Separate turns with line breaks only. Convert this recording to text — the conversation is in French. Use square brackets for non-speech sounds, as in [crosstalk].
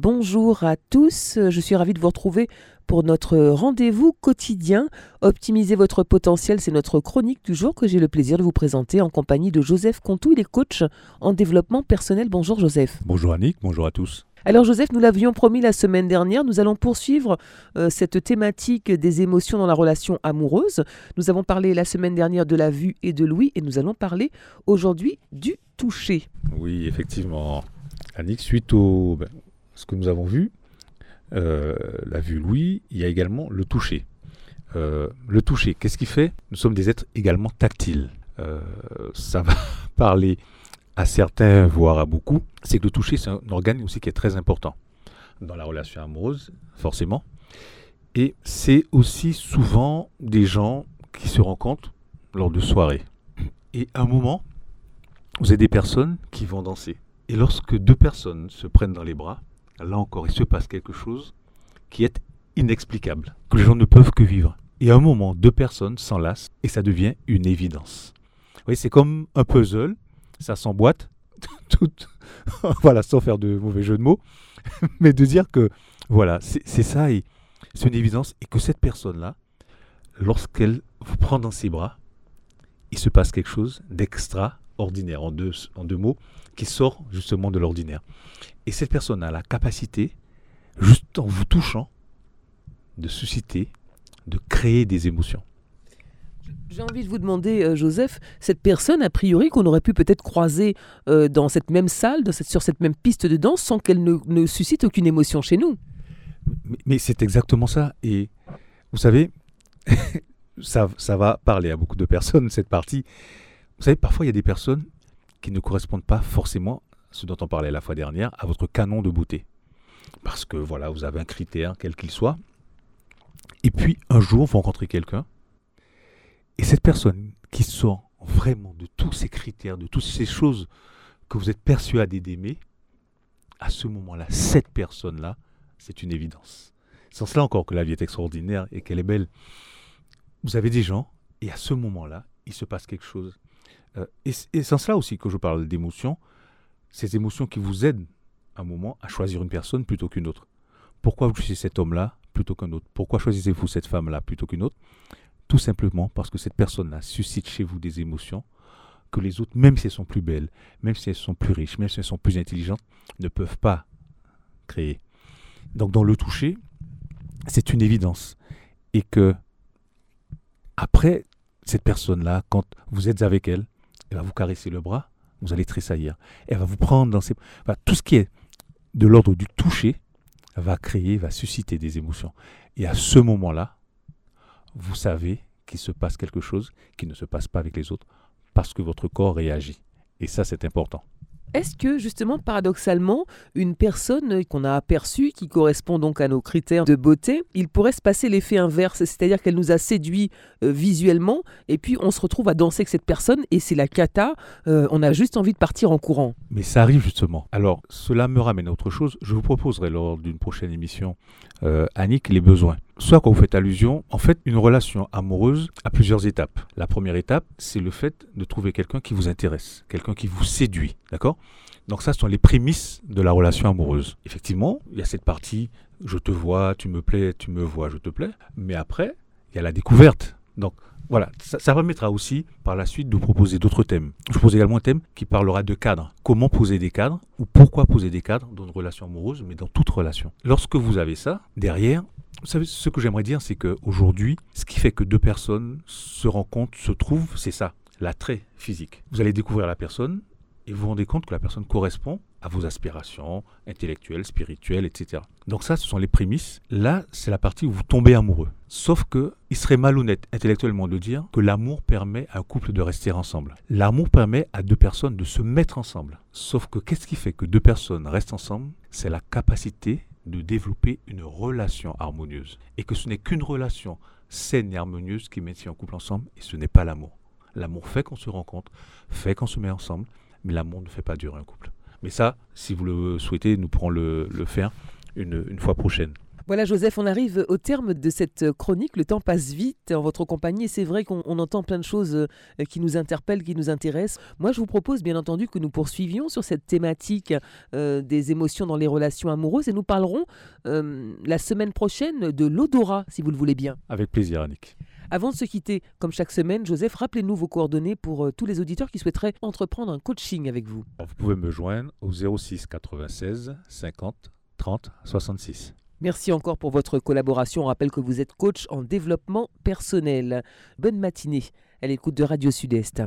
Bonjour à tous, je suis ravie de vous retrouver pour notre rendez-vous quotidien. Optimiser votre potentiel, c'est notre chronique du jour que j'ai le plaisir de vous présenter en compagnie de Joseph Contou. Il est coach en développement personnel. Bonjour Joseph.
Bonjour Annick, bonjour à tous.
Alors Joseph, nous l'avions promis la semaine dernière, nous allons poursuivre euh, cette thématique des émotions dans la relation amoureuse. Nous avons parlé la semaine dernière de la vue et de l'ouïe et nous allons parler aujourd'hui du toucher.
Oui, effectivement. Annick, suite au, ben, ce que nous avons vu, euh, la vue Louis, il y a également le toucher. Euh, le toucher, qu'est-ce qu'il fait? Nous sommes des êtres également tactiles. Euh, ça va [laughs] parler à certains, voire à beaucoup. C'est que le toucher, c'est un organe aussi qui est très important dans la relation amoureuse, forcément. Et c'est aussi souvent des gens qui se rencontrent lors de soirées. Et à un moment, vous avez des personnes qui vont danser. Et lorsque deux personnes se prennent dans les bras, là encore, il se passe quelque chose qui est inexplicable, que les gens ne peuvent que vivre. Et à un moment, deux personnes s'enlacent et ça devient une évidence. Vous voyez, c'est comme un puzzle, ça s'emboîte, [laughs] tout, [laughs] voilà, sans faire de mauvais jeu de mots, [laughs] mais de dire que, voilà, c'est ça et c'est une évidence et que cette personne-là, lorsqu'elle vous prend dans ses bras, il se passe quelque chose d'extraordinaire, en deux, en deux mots, qui sort justement de l'ordinaire. Et cette personne a la capacité, juste en vous touchant, de susciter, de créer des émotions.
J'ai envie de vous demander, euh, Joseph, cette personne, a priori, qu'on aurait pu peut-être croiser euh, dans cette même salle, sur cette même piste de danse, sans qu'elle ne, suscite aucune émotion chez nous.
Mais, c'est exactement ça. Et vous savez, [laughs] ça, ça va parler à beaucoup de personnes, cette partie. Vous savez, parfois, il y a des personnes qui ne correspondent pas forcément ce dont on parlait la fois dernière, à votre canon de beauté. Parce que voilà, vous avez un critère, quel qu'il soit. Et puis un jour, vous rencontrez quelqu'un. Et cette personne qui sort vraiment de tous ces critères, de toutes ces choses que vous êtes persuadé d'aimer, à ce moment-là, cette personne-là, c'est une évidence. Sans cela encore que la vie est extraordinaire et qu'elle est belle. Vous avez des gens, et à ce moment-là, il se passe quelque chose. Euh, et, et sans cela aussi que je parle d'émotions, ces émotions qui vous aident un moment à choisir une personne plutôt qu'une autre. Pourquoi vous choisissez cet homme-là plutôt qu'un autre? Pourquoi choisissez-vous cette femme-là plutôt qu'une autre? Tout simplement parce que cette personne-là suscite chez vous des émotions que les autres, même si elles sont plus belles, même si elles sont plus riches, même si elles sont plus intelligentes, ne peuvent pas créer. Donc dans le toucher, c'est une évidence. Et que après, cette personne-là, quand vous êtes avec elle, elle va vous caresser le bras, vous allez tressaillir. Elle va vous prendre dans ses... tout ce qui est de l'ordre du toucher va créer, va susciter des émotions. Et à ce moment-là, vous savez qu'il se passe quelque chose qui ne se passe pas avec les autres parce que votre corps réagit. Et ça, c'est important.
Est-ce que justement, paradoxalement, une personne qu'on a aperçue, qui correspond donc à nos critères de beauté, il pourrait se passer l'effet inverse, c'est-à-dire qu'elle nous a séduit euh, visuellement, et puis on se retrouve à danser avec cette personne, et c'est la cata, euh, on a juste envie de partir en courant.
Mais ça arrive justement. Alors, cela me ramène à autre chose. Je vous proposerai lors d'une prochaine émission, euh, Annick, les besoins. Soit quand vous faites allusion, en fait, une relation amoureuse a plusieurs étapes. La première étape, c'est le fait de trouver quelqu'un qui vous intéresse, quelqu'un qui vous séduit, d'accord? Donc ça, ce sont les prémices de la relation amoureuse. Effectivement, il y a cette partie, je te vois, tu me plais, tu me vois, je te plais. Mais après, il y a la découverte. Donc voilà, ça, permettra aussi par la suite de vous proposer d'autres thèmes. Je propose également un thème qui parlera de cadres. Comment poser des cadres ou pourquoi poser des cadres dans une relation amoureuse, mais dans toute relation? Lorsque vous avez ça, derrière, vous savez, ce que j'aimerais dire, c'est qu'aujourd'hui, ce qui fait que deux personnes se rencontrent, se trouvent, c'est ça, l'attrait physique. Vous allez découvrir la personne et vous vous rendez compte que la personne correspond à vos aspirations intellectuelles, spirituelles, etc. Donc ça, ce sont les prémices. Là, c'est la partie où vous tombez amoureux. Sauf que il serait malhonnête intellectuellement de dire que l'amour permet à un couple de rester ensemble. L'amour permet à deux personnes de se mettre ensemble. Sauf que qu'est-ce qui fait que deux personnes restent ensemble? C'est la capacité de développer une relation harmonieuse. Et que ce n'est qu'une relation saine et harmonieuse qui maintient un couple ensemble, et ce n'est pas l'amour. L'amour fait qu'on se rencontre, fait qu'on se met ensemble, mais l'amour ne fait pas durer un couple. Mais ça, si vous le souhaitez, nous pourrons le, faire une, une fois prochaine.
Voilà Joseph, on arrive au terme de cette chronique. Le temps passe vite en votre compagnie et c'est vrai qu'on entend plein de choses euh, qui nous interpellent, qui nous intéressent. Moi je vous propose bien entendu que nous poursuivions sur cette thématique euh, des émotions dans les relations amoureuses et nous parlerons euh, la semaine prochaine de l'odorat si vous le voulez bien.
Avec plaisir Annick.
Avant de se quitter, comme chaque semaine, Joseph, rappelez-nous vos coordonnées pour tous les auditeurs qui souhaiteraient entreprendre un coaching avec vous.
vous pouvez me joindre au 06 96 50 30 66.
Merci encore pour votre collaboration. On rappelle que vous êtes coach en développement personnel. Bonne matinée à l'écoute de Radio Sud-Est.